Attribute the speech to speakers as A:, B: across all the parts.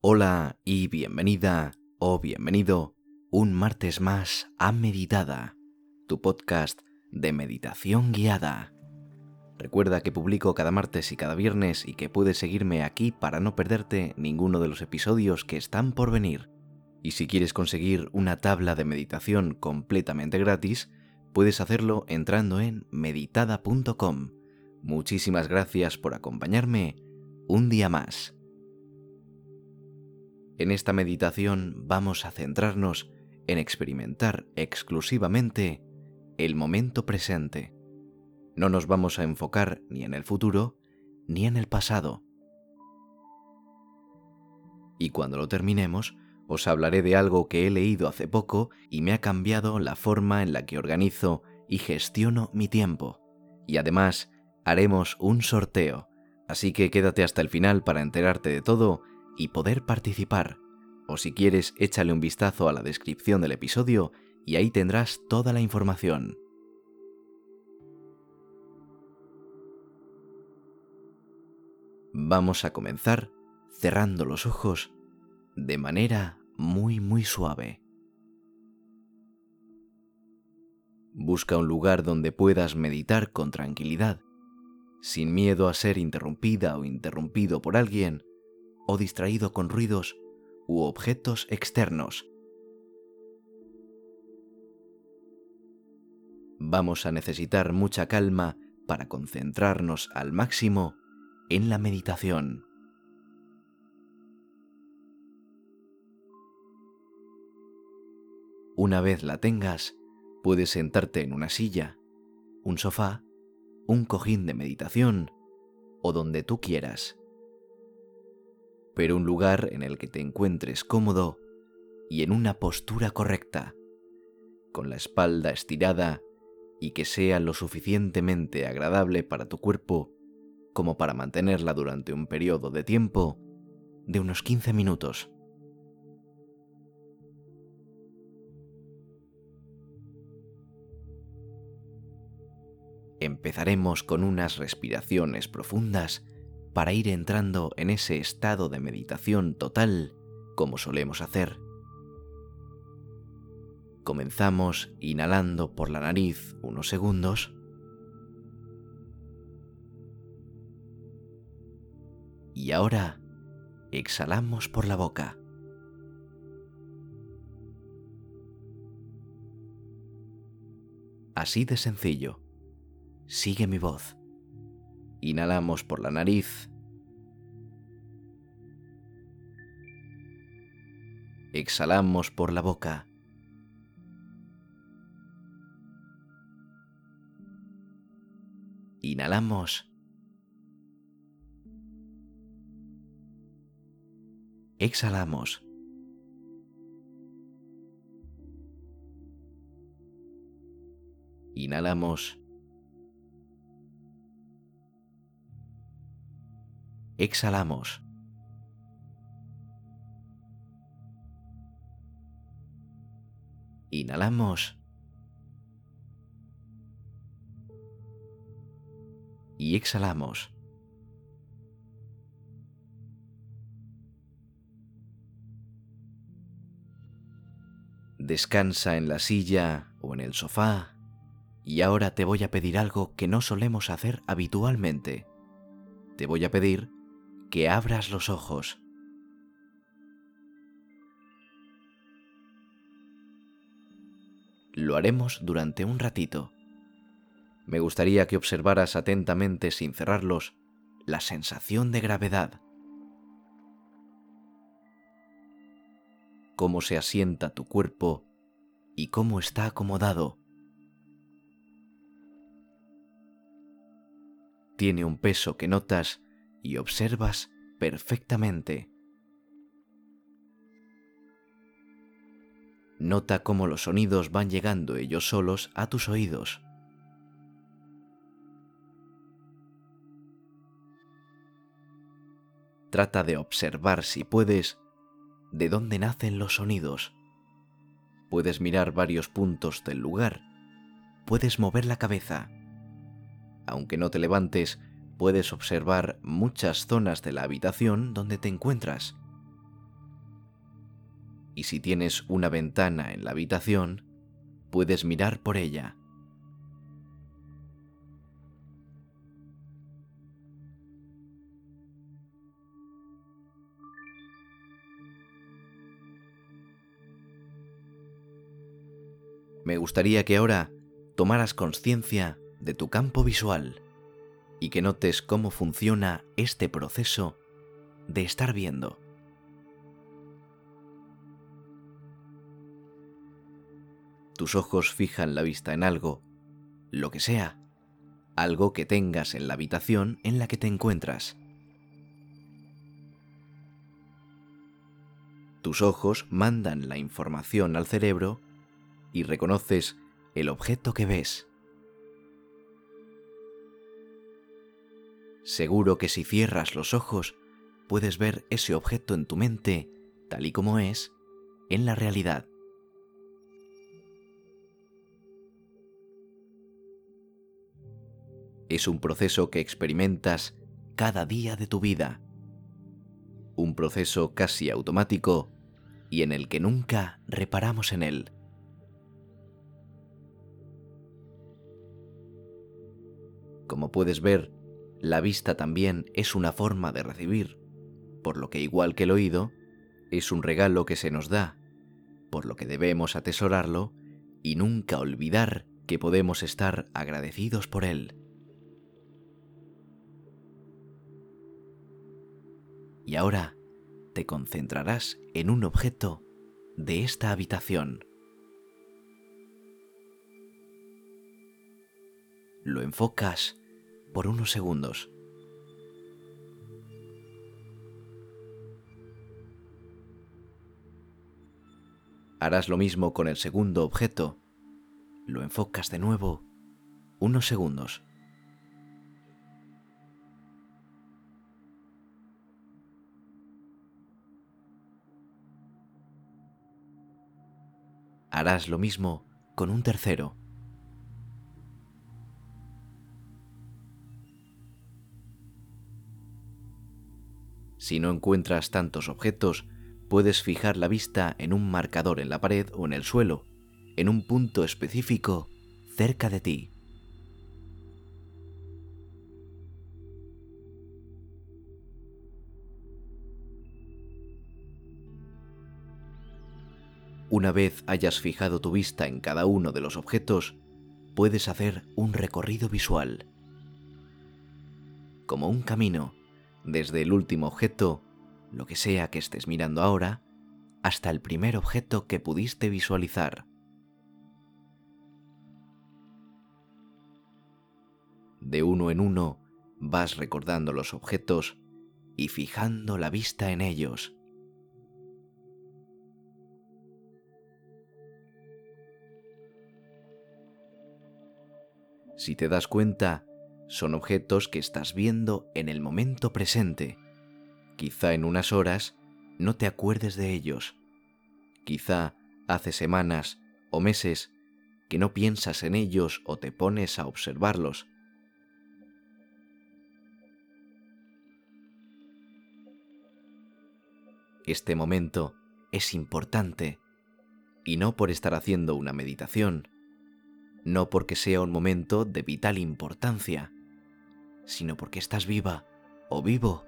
A: Hola y bienvenida o bienvenido un martes más a Meditada, tu podcast de meditación guiada. Recuerda que publico cada martes y cada viernes y que puedes seguirme aquí para no perderte ninguno de los episodios que están por venir. Y si quieres conseguir una tabla de meditación completamente gratis, puedes hacerlo entrando en meditada.com. Muchísimas gracias por acompañarme un día más. En esta meditación vamos a centrarnos en experimentar exclusivamente el momento presente. No nos vamos a enfocar ni en el futuro ni en el pasado. Y cuando lo terminemos, os hablaré de algo que he leído hace poco y me ha cambiado la forma en la que organizo y gestiono mi tiempo. Y además, haremos un sorteo, así que quédate hasta el final para enterarte de todo y poder participar. O si quieres, échale un vistazo a la descripción del episodio y ahí tendrás toda la información. Vamos a comenzar cerrando los ojos de manera muy muy suave. Busca un lugar donde puedas meditar con tranquilidad, sin miedo a ser interrumpida o interrumpido por alguien o distraído con ruidos u objetos externos. Vamos a necesitar mucha calma para concentrarnos al máximo en la meditación. Una vez la tengas, puedes sentarte en una silla, un sofá, un cojín de meditación o donde tú quieras pero un lugar en el que te encuentres cómodo y en una postura correcta, con la espalda estirada y que sea lo suficientemente agradable para tu cuerpo como para mantenerla durante un periodo de tiempo de unos 15 minutos. Empezaremos con unas respiraciones profundas para ir entrando en ese estado de meditación total como solemos hacer. Comenzamos inhalando por la nariz unos segundos. Y ahora exhalamos por la boca. Así de sencillo. Sigue mi voz. Inhalamos por la nariz. Exhalamos por la boca. Inhalamos. Exhalamos. Inhalamos. Exhalamos. Inhalamos. Y exhalamos. Descansa en la silla o en el sofá y ahora te voy a pedir algo que no solemos hacer habitualmente. Te voy a pedir que abras los ojos. Lo haremos durante un ratito. Me gustaría que observaras atentamente sin cerrarlos la sensación de gravedad. Cómo se asienta tu cuerpo y cómo está acomodado. Tiene un peso que notas y observas perfectamente. Nota cómo los sonidos van llegando ellos solos a tus oídos. Trata de observar si puedes de dónde nacen los sonidos. Puedes mirar varios puntos del lugar. Puedes mover la cabeza. Aunque no te levantes, puedes observar muchas zonas de la habitación donde te encuentras. Y si tienes una ventana en la habitación, puedes mirar por ella. Me gustaría que ahora tomaras conciencia de tu campo visual y que notes cómo funciona este proceso de estar viendo. Tus ojos fijan la vista en algo, lo que sea, algo que tengas en la habitación en la que te encuentras. Tus ojos mandan la información al cerebro y reconoces el objeto que ves. Seguro que si cierras los ojos puedes ver ese objeto en tu mente tal y como es en la realidad. Es un proceso que experimentas cada día de tu vida. Un proceso casi automático y en el que nunca reparamos en él. Como puedes ver, la vista también es una forma de recibir, por lo que igual que el oído, es un regalo que se nos da, por lo que debemos atesorarlo y nunca olvidar que podemos estar agradecidos por él. y ahora te concentrarás en un objeto de esta habitación. Lo enfocas por unos segundos. Harás lo mismo con el segundo objeto. Lo enfocas de nuevo unos segundos. harás lo mismo con un tercero. Si no encuentras tantos objetos, puedes fijar la vista en un marcador en la pared o en el suelo, en un punto específico cerca de ti. Una vez hayas fijado tu vista en cada uno de los objetos, puedes hacer un recorrido visual. Como un camino, desde el último objeto, lo que sea que estés mirando ahora, hasta el primer objeto que pudiste visualizar. De uno en uno vas recordando los objetos y fijando la vista en ellos. Si te das cuenta, son objetos que estás viendo en el momento presente. Quizá en unas horas no te acuerdes de ellos. Quizá hace semanas o meses que no piensas en ellos o te pones a observarlos. Este momento es importante y no por estar haciendo una meditación, no porque sea un momento de vital importancia, sino porque estás viva o vivo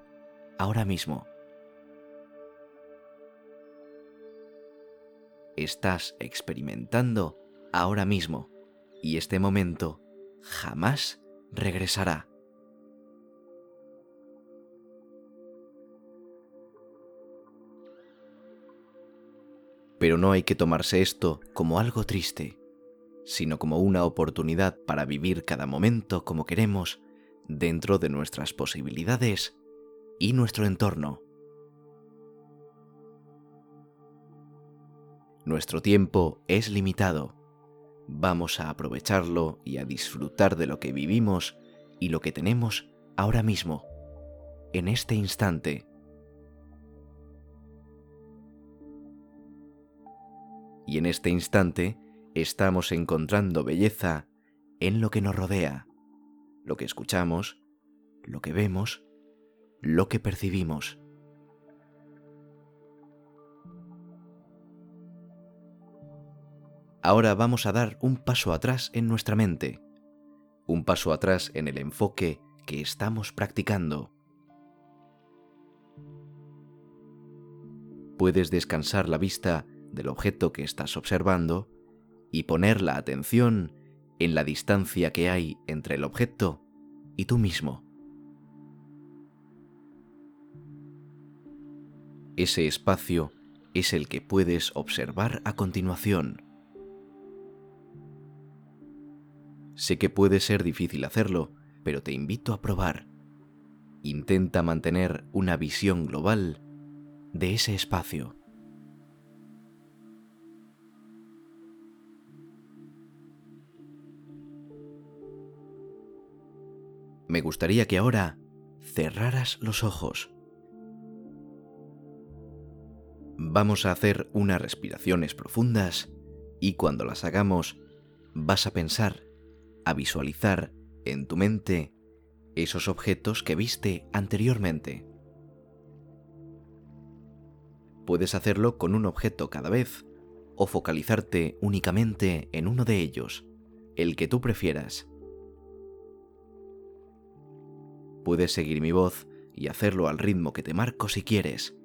A: ahora mismo. Estás experimentando ahora mismo y este momento jamás regresará. Pero no hay que tomarse esto como algo triste sino como una oportunidad para vivir cada momento como queremos dentro de nuestras posibilidades y nuestro entorno. Nuestro tiempo es limitado. Vamos a aprovecharlo y a disfrutar de lo que vivimos y lo que tenemos ahora mismo, en este instante. Y en este instante estamos encontrando belleza en lo que nos rodea, lo que escuchamos, lo que vemos, lo que percibimos. Ahora vamos a dar un paso atrás en nuestra mente, un paso atrás en el enfoque que estamos practicando. Puedes descansar la vista del objeto que estás observando y poner la atención en la distancia que hay entre el objeto y tú mismo. Ese espacio es el que puedes observar a continuación. Sé que puede ser difícil hacerlo, pero te invito a probar. Intenta mantener una visión global de ese espacio. Me gustaría que ahora cerraras los ojos. Vamos a hacer unas respiraciones profundas y cuando las hagamos vas a pensar, a visualizar en tu mente esos objetos que viste anteriormente. Puedes hacerlo con un objeto cada vez o focalizarte únicamente en uno de ellos, el que tú prefieras. Puedes seguir mi voz y hacerlo al ritmo que te marco si quieres.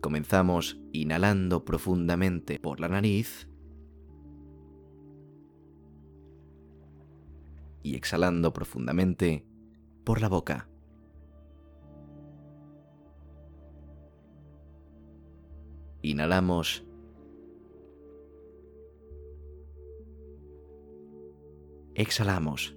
A: Comenzamos inhalando profundamente por la nariz y exhalando profundamente por la boca. Inhalamos. Exhalamos.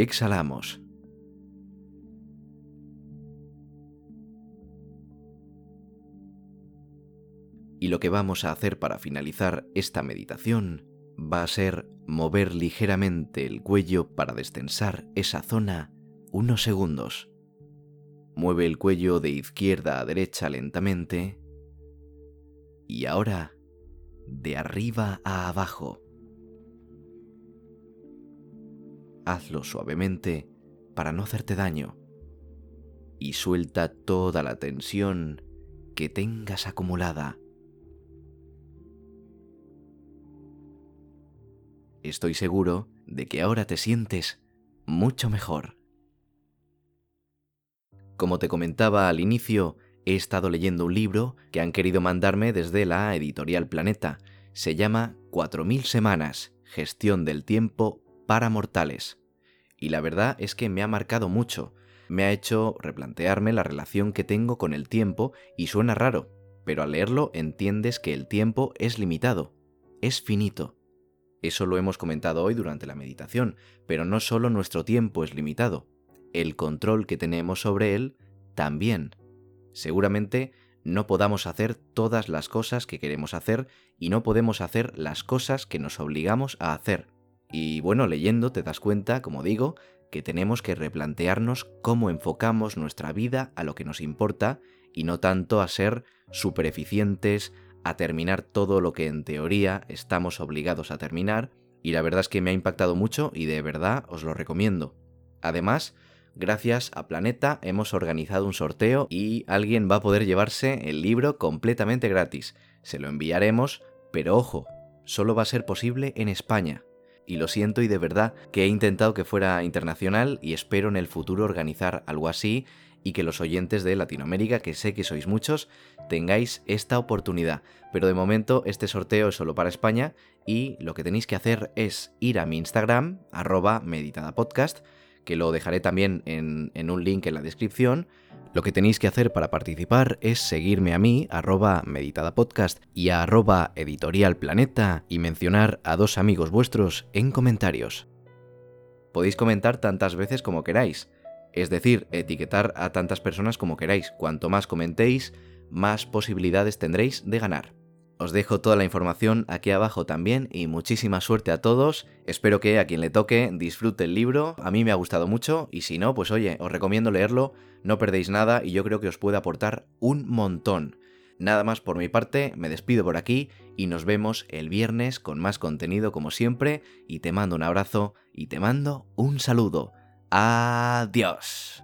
A: Exhalamos. Y lo que vamos a hacer para finalizar esta meditación va a ser mover ligeramente el cuello para destensar esa zona unos segundos. Mueve el cuello de izquierda a derecha lentamente. Y ahora, de arriba a abajo. Hazlo suavemente para no hacerte daño. Y suelta toda la tensión que tengas acumulada. estoy seguro de que ahora te sientes mucho mejor. Como te comentaba al inicio, he estado leyendo un libro que han querido mandarme desde la editorial Planeta. Se llama 4.000 semanas, gestión del tiempo para mortales. Y la verdad es que me ha marcado mucho. Me ha hecho replantearme la relación que tengo con el tiempo y suena raro, pero al leerlo entiendes que el tiempo es limitado, es finito eso lo hemos comentado hoy durante la meditación, pero no solo nuestro tiempo es limitado, el control que tenemos sobre él también. Seguramente no podamos hacer todas las cosas que queremos hacer y no podemos hacer las cosas que nos obligamos a hacer. Y bueno, leyendo te das cuenta, como digo, que tenemos que replantearnos cómo enfocamos nuestra vida a lo que nos importa y no tanto a ser super eficientes, a terminar todo lo que en teoría estamos obligados a terminar, y la verdad es que me ha impactado mucho y de verdad os lo recomiendo. Además, gracias a Planeta hemos organizado un sorteo y alguien va a poder llevarse el libro completamente gratis. Se lo enviaremos, pero ojo, solo va a ser posible en España. Y lo siento y de verdad que he intentado que fuera internacional y espero en el futuro organizar algo así y que los oyentes de Latinoamérica, que sé que sois muchos, tengáis esta oportunidad. Pero de momento este sorteo es solo para España y lo que tenéis que hacer es ir a mi Instagram, arroba meditadapodcast, que lo dejaré también en, un link en la descripción. Lo que tenéis que hacer para participar es seguirme a mí, arroba meditadapodcast y a arroba editorialplaneta y mencionar a dos amigos vuestros en comentarios. Podéis comentar tantas veces como queráis Es decir, etiquetar a tantas personas como queráis. Cuanto más comentéis, más posibilidades tendréis de ganar. Os dejo toda la información aquí abajo también y muchísima suerte a todos. Espero que a quien le toque disfrute el libro. A mí me ha gustado mucho y si no, pues oye, os recomiendo leerlo. No perdéis nada y yo creo que os puede aportar un montón. Nada más por mi parte, me despido por aquí y nos vemos el viernes con más contenido como siempre y te mando un abrazo y te mando un saludo. Adiós.